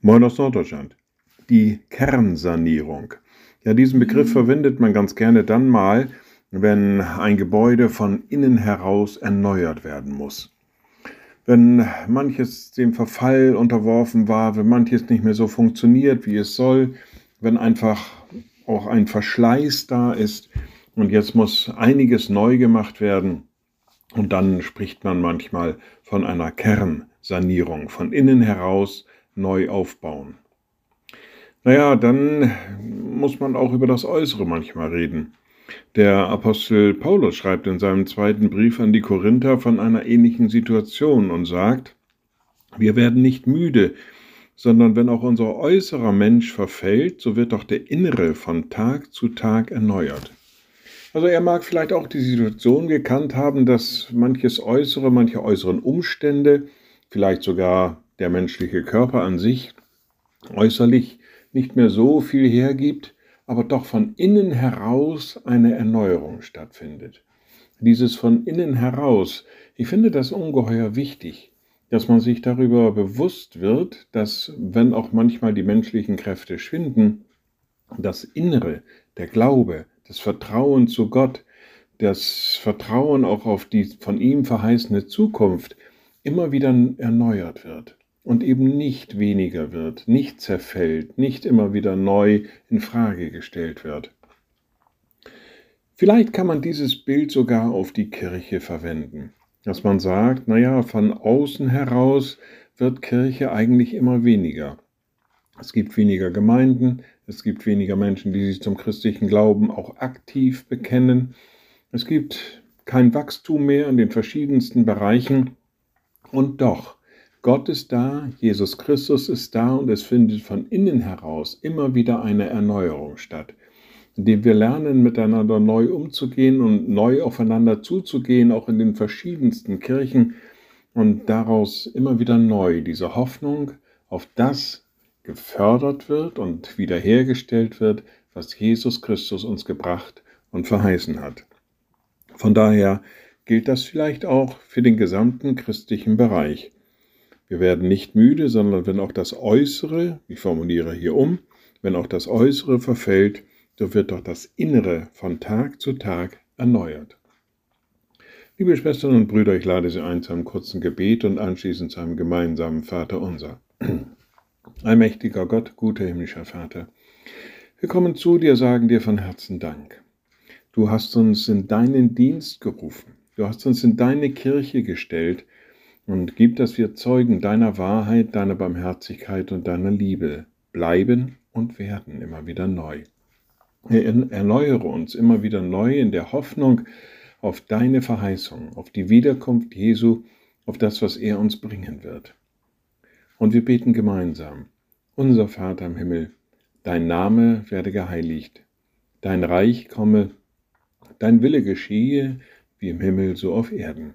Moin aus Norddeutschland. Die Kernsanierung. Ja, diesen Begriff verwendet man ganz gerne dann mal, wenn ein Gebäude von innen heraus erneuert werden muss. Wenn manches dem Verfall unterworfen war, wenn manches nicht mehr so funktioniert, wie es soll, wenn einfach auch ein Verschleiß da ist und jetzt muss einiges neu gemacht werden. Und dann spricht man manchmal von einer Kernsanierung, von innen heraus neu aufbauen. Naja, dann muss man auch über das Äußere manchmal reden. Der Apostel Paulus schreibt in seinem zweiten Brief an die Korinther von einer ähnlichen Situation und sagt, wir werden nicht müde, sondern wenn auch unser äußerer Mensch verfällt, so wird doch der innere von Tag zu Tag erneuert. Also er mag vielleicht auch die Situation gekannt haben, dass manches Äußere, manche äußeren Umstände, vielleicht sogar der menschliche Körper an sich, äußerlich nicht mehr so viel hergibt, aber doch von innen heraus eine Erneuerung stattfindet. Dieses von innen heraus, ich finde das ungeheuer wichtig, dass man sich darüber bewusst wird, dass, wenn auch manchmal die menschlichen Kräfte schwinden, das Innere, der Glaube, das Vertrauen zu Gott, das Vertrauen auch auf die von ihm verheißene Zukunft immer wieder erneuert wird und eben nicht weniger wird, nicht zerfällt, nicht immer wieder neu in Frage gestellt wird. Vielleicht kann man dieses Bild sogar auf die Kirche verwenden, dass man sagt, naja, von außen heraus wird Kirche eigentlich immer weniger. Es gibt weniger Gemeinden, es gibt weniger Menschen, die sich zum christlichen Glauben auch aktiv bekennen. Es gibt kein Wachstum mehr in den verschiedensten Bereichen. Und doch Gott ist da, Jesus Christus ist da und es findet von innen heraus immer wieder eine Erneuerung statt, indem wir lernen, miteinander neu umzugehen und neu aufeinander zuzugehen, auch in den verschiedensten Kirchen und daraus immer wieder neu diese Hoffnung auf das gefördert wird und wiederhergestellt wird, was Jesus Christus uns gebracht und verheißen hat. Von daher gilt das vielleicht auch für den gesamten christlichen Bereich. Wir werden nicht müde, sondern wenn auch das Äußere, ich formuliere hier um, wenn auch das Äußere verfällt, so wird doch das Innere von Tag zu Tag erneuert. Liebe Schwestern und Brüder, ich lade Sie ein zu einem kurzen Gebet und anschließend zu einem gemeinsamen Vater unser. Allmächtiger Gott, guter himmlischer Vater, wir kommen zu dir, sagen dir von Herzen Dank. Du hast uns in deinen Dienst gerufen. Du hast uns in deine Kirche gestellt, und gib, dass wir Zeugen deiner Wahrheit, deiner Barmherzigkeit und deiner Liebe bleiben und werden immer wieder neu. Erneuere uns immer wieder neu in der Hoffnung auf deine Verheißung, auf die Wiederkunft Jesu, auf das, was er uns bringen wird. Und wir beten gemeinsam. Unser Vater im Himmel, dein Name werde geheiligt, dein Reich komme, dein Wille geschehe, wie im Himmel so auf Erden.